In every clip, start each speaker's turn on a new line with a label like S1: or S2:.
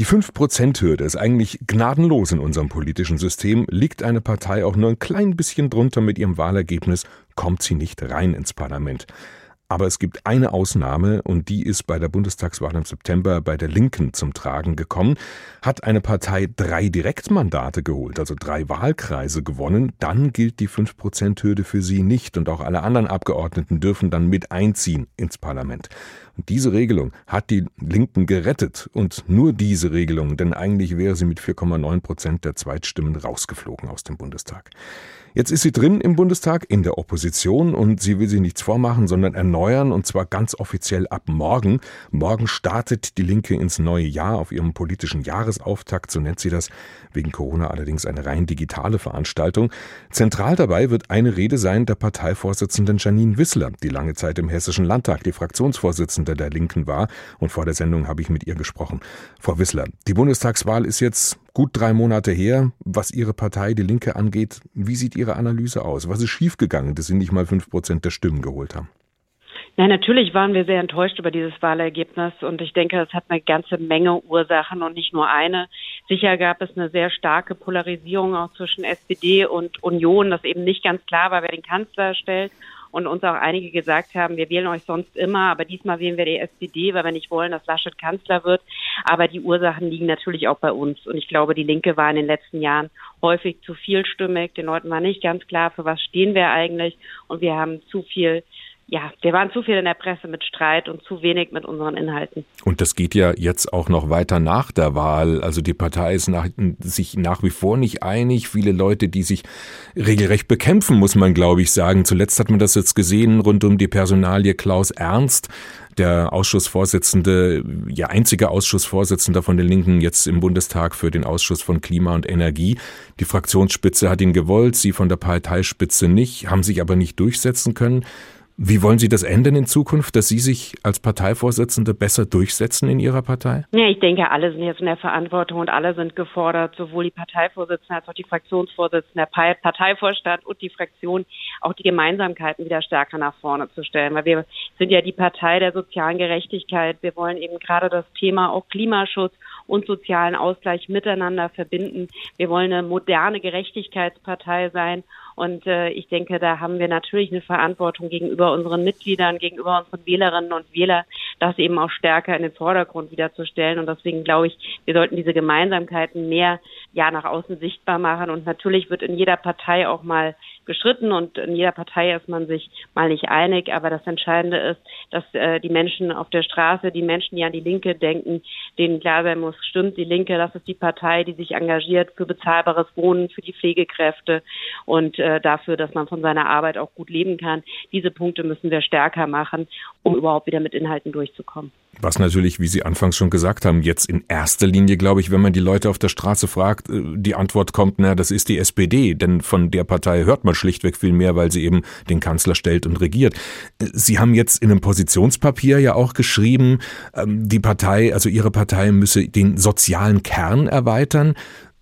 S1: Die 5%-Hürde ist eigentlich gnadenlos in unserem politischen System. Liegt eine Partei auch nur ein klein bisschen drunter mit ihrem Wahlergebnis, kommt sie nicht rein ins Parlament. Aber es gibt eine Ausnahme und die ist bei der Bundestagswahl im September bei der Linken zum Tragen gekommen. Hat eine Partei drei Direktmandate geholt, also drei Wahlkreise gewonnen, dann gilt die 5%-Hürde für sie nicht und auch alle anderen Abgeordneten dürfen dann mit einziehen ins Parlament. Und diese Regelung hat die Linken gerettet und nur diese Regelung, denn eigentlich wäre sie mit 4,9 Prozent der Zweitstimmen rausgeflogen aus dem Bundestag. Jetzt ist sie drin im Bundestag in der Opposition und sie will sich nichts vormachen, sondern erneuern und zwar ganz offiziell ab morgen. Morgen startet die Linke ins neue Jahr auf ihrem politischen Jahresauftakt, so nennt sie das, wegen Corona allerdings eine rein digitale Veranstaltung. Zentral dabei wird eine Rede sein der Parteivorsitzenden Janine Wissler, die lange Zeit im Hessischen Landtag die Fraktionsvorsitzende der Linken war und vor der Sendung habe ich mit ihr gesprochen. Frau Wissler, die Bundestagswahl ist jetzt gut drei Monate her. Was Ihre Partei, die Linke, angeht, wie sieht Ihre Analyse aus? Was ist schiefgegangen, dass Sie nicht mal fünf Prozent der Stimmen geholt haben?
S2: Nein, natürlich waren wir sehr enttäuscht über dieses Wahlergebnis und ich denke, es hat eine ganze Menge Ursachen und nicht nur eine. Sicher gab es eine sehr starke Polarisierung auch zwischen SPD und Union, dass eben nicht ganz klar war, wer den Kanzler stellt und uns auch einige gesagt haben, wir wählen euch sonst immer, aber diesmal wählen wir die SPD, weil wir nicht wollen, dass Laschet Kanzler wird. Aber die Ursachen liegen natürlich auch bei uns. Und ich glaube, die Linke war in den letzten Jahren häufig zu vielstimmig. Den Leuten war nicht ganz klar, für was stehen wir eigentlich. Und wir haben zu viel ja, wir waren zu viel in der Presse mit Streit und zu wenig mit unseren Inhalten.
S1: Und das geht ja jetzt auch noch weiter nach der Wahl. Also die Partei ist nach, sich nach wie vor nicht einig. Viele Leute, die sich regelrecht bekämpfen, muss man, glaube ich, sagen. Zuletzt hat man das jetzt gesehen rund um die Personalie Klaus Ernst der Ausschussvorsitzende, ja einziger Ausschussvorsitzender von den Linken jetzt im Bundestag für den Ausschuss von Klima und Energie. Die Fraktionsspitze hat ihn gewollt, sie von der Parteispitze nicht, haben sich aber nicht durchsetzen können. Wie wollen Sie das ändern in Zukunft, dass Sie sich als Parteivorsitzende besser durchsetzen in Ihrer Partei?
S2: Ja, ich denke, alle sind jetzt in der Verantwortung und alle sind gefordert, sowohl die Parteivorsitzende als auch die Fraktionsvorsitzende, der Parteivorstand und die Fraktion, auch die Gemeinsamkeiten wieder stärker nach vorne zu stellen. Weil wir sind ja die Partei der sozialen Gerechtigkeit. Wir wollen eben gerade das Thema auch Klimaschutz und sozialen Ausgleich miteinander verbinden. Wir wollen eine moderne Gerechtigkeitspartei sein und äh, ich denke, da haben wir natürlich eine Verantwortung gegenüber unseren Mitgliedern, gegenüber unseren Wählerinnen und Wählern, das eben auch stärker in den Vordergrund wiederzustellen. Und deswegen glaube ich, wir sollten diese Gemeinsamkeiten mehr ja nach außen sichtbar machen. Und natürlich wird in jeder Partei auch mal geschritten und in jeder Partei ist man sich mal nicht einig. Aber das Entscheidende ist, dass äh, die Menschen auf der Straße, die Menschen, die an die Linke denken, denen klar sein muss, stimmt, die Linke, das ist die Partei, die sich engagiert für bezahlbares Wohnen, für die Pflegekräfte und äh, dafür, dass man von seiner Arbeit auch gut leben kann. Diese Punkte müssen wir stärker machen, um überhaupt wieder mit Inhalten durchzukommen.
S1: Was natürlich, wie Sie anfangs schon gesagt haben, jetzt in erster Linie, glaube ich, wenn man die Leute auf der Straße fragt, äh, die Antwort kommt, na, das ist die SPD, denn von der Partei hört man schlichtweg viel mehr, weil sie eben den Kanzler stellt und regiert. Äh, sie haben jetzt in einem Positionspapier ja auch geschrieben, ähm, die Partei, also Ihre Partei müsse den sozialen Kern erweitern.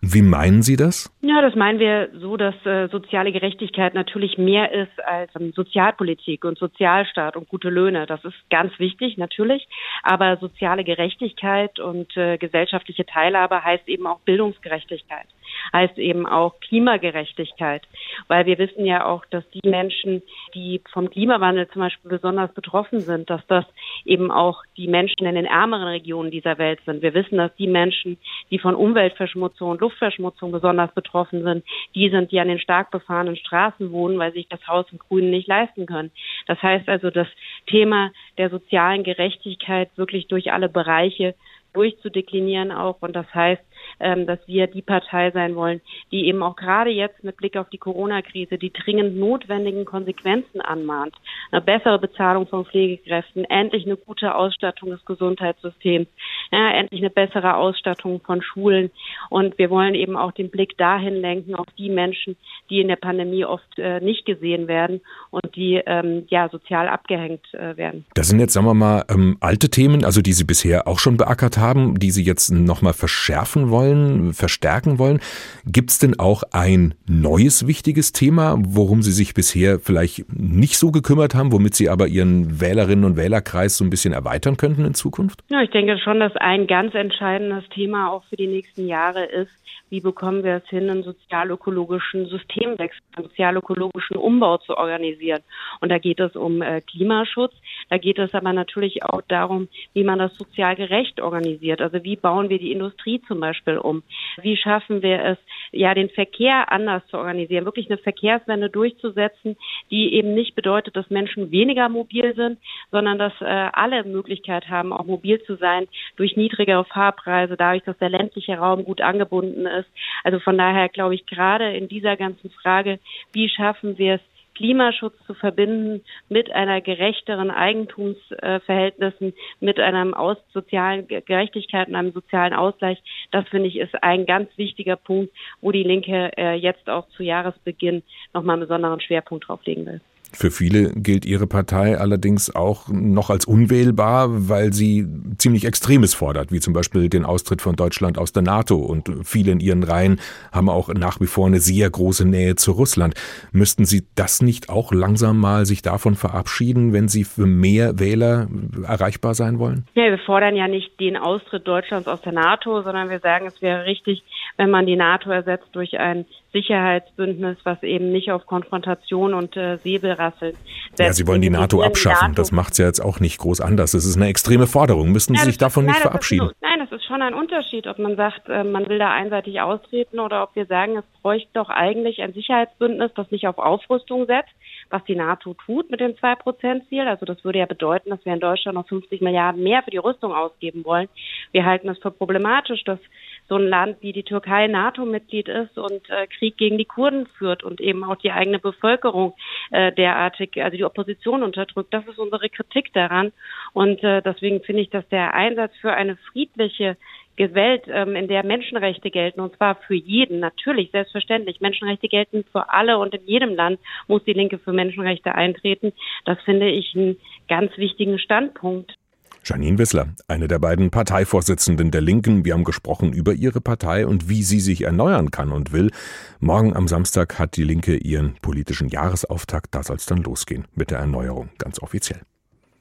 S1: Wie meinen Sie das?
S2: Ja, das meinen wir so, dass äh, soziale Gerechtigkeit natürlich mehr ist als ähm, Sozialpolitik und Sozialstaat und gute Löhne. Das ist ganz wichtig, natürlich. Aber soziale Gerechtigkeit und äh, gesellschaftliche Teilhabe heißt eben auch Bildungsgerechtigkeit, heißt eben auch Klimagerechtigkeit. Weil wir wissen ja auch, dass die Menschen, die vom Klimawandel zum Beispiel besonders betroffen sind, dass das eben auch die Menschen in den ärmeren Regionen dieser Welt sind. Wir wissen, dass die Menschen, die von Umweltverschmutzung und Luftverschmutzung besonders betroffen sind, die sind, die an den stark befahrenen Straßen wohnen, weil sich das Haus im Grünen nicht leisten können. Das heißt also, das Thema der sozialen Gerechtigkeit wirklich durch alle Bereiche durchzudeklinieren auch. Und das heißt, ähm, dass wir die Partei sein wollen, die eben auch gerade jetzt mit Blick auf die Corona-Krise die dringend notwendigen Konsequenzen anmahnt. Eine bessere Bezahlung von Pflegekräften, endlich eine gute Ausstattung des Gesundheitssystems, ja, endlich eine bessere Ausstattung von Schulen. Und wir wollen eben auch den Blick dahin lenken, auf die Menschen, die in der Pandemie oft äh, nicht gesehen werden und die ähm, ja sozial abgehängt äh, werden.
S1: Das sind jetzt, sagen wir mal, ähm, alte Themen, also die Sie bisher auch schon beackert haben, die Sie jetzt nochmal verschärfen wollen, verstärken wollen. Gibt es denn auch ein neues wichtiges Thema, worum Sie sich bisher vielleicht nicht so gekümmert haben, womit Sie aber Ihren Wählerinnen und Wählerkreis so ein bisschen erweitern könnten in Zukunft?
S2: Ja, ich denke schon, dass ein ganz entscheidendes Thema auch für die nächsten Jahre ist, wie bekommen wir es hin, einen sozialökologischen Systemwechsel, einen sozialökologischen Umbau zu organisieren. Und da geht es um äh, Klimaschutz, da geht es aber natürlich auch darum, wie man das sozial gerecht organisiert. Also wie bauen wir die Industrie zum Beispiel um? Wie schaffen wir es, ja, den Verkehr anders zu organisieren, wirklich eine Verkehrswende durchzusetzen, die eben nicht bedeutet, dass Menschen weniger mobil sind, sondern dass äh, alle Möglichkeit haben, auch mobil zu sein durch niedrigere Fahrpreise, dadurch, dass der ländliche Raum gut angebunden ist. Also von daher glaube ich gerade in dieser ganzen Frage, wie schaffen wir es, Klimaschutz zu verbinden mit einer gerechteren Eigentumsverhältnissen, mit einer aus sozialen Gerechtigkeit und einem sozialen Ausgleich. Das finde ich ist ein ganz wichtiger Punkt, wo die Linke äh, jetzt auch zu Jahresbeginn nochmal einen besonderen Schwerpunkt drauf legen will.
S1: Für viele gilt ihre Partei allerdings auch noch als unwählbar, weil sie ziemlich Extremes fordert, wie zum Beispiel den Austritt von Deutschland aus der NATO. Und viele in ihren Reihen haben auch nach wie vor eine sehr große Nähe zu Russland. Müssten Sie das nicht auch langsam mal sich davon verabschieden, wenn Sie für mehr Wähler erreichbar sein wollen?
S2: Ja, wir fordern ja nicht den Austritt Deutschlands aus der NATO, sondern wir sagen, es wäre richtig, wenn man die NATO ersetzt durch ein Sicherheitsbündnis, was eben nicht auf Konfrontation und äh, Säbelrasseln
S1: setzt. Ja, Sie wollen die NATO abschaffen. Die NATO. Das macht es ja jetzt auch nicht groß anders. Das ist eine extreme Forderung. Müssen Sie sich davon ist, nicht nein, verabschieden?
S2: Ist, nein, das ist schon ein Unterschied, ob man sagt, äh, man will da einseitig austreten oder ob wir sagen, es bräuchte doch eigentlich ein Sicherheitsbündnis, das nicht auf Aufrüstung setzt, was die NATO tut mit dem 2-Prozent-Ziel. Also das würde ja bedeuten, dass wir in Deutschland noch 50 Milliarden mehr für die Rüstung ausgeben wollen. Wir halten es für problematisch, dass so ein Land wie die Türkei NATO-Mitglied ist und äh, Krieg gegen die Kurden führt und eben auch die eigene Bevölkerung äh, derartig, also die Opposition unterdrückt. Das ist unsere Kritik daran. Und äh, deswegen finde ich, dass der Einsatz für eine friedliche Welt, ähm, in der Menschenrechte gelten, und zwar für jeden, natürlich, selbstverständlich. Menschenrechte gelten für alle und in jedem Land muss die Linke für Menschenrechte eintreten. Das finde ich einen ganz wichtigen Standpunkt.
S1: Janine Wissler, eine der beiden Parteivorsitzenden der Linken. Wir haben gesprochen über ihre Partei und wie sie sich erneuern kann und will. Morgen am Samstag hat die Linke ihren politischen Jahresauftakt. Da soll es dann losgehen mit der Erneuerung, ganz offiziell.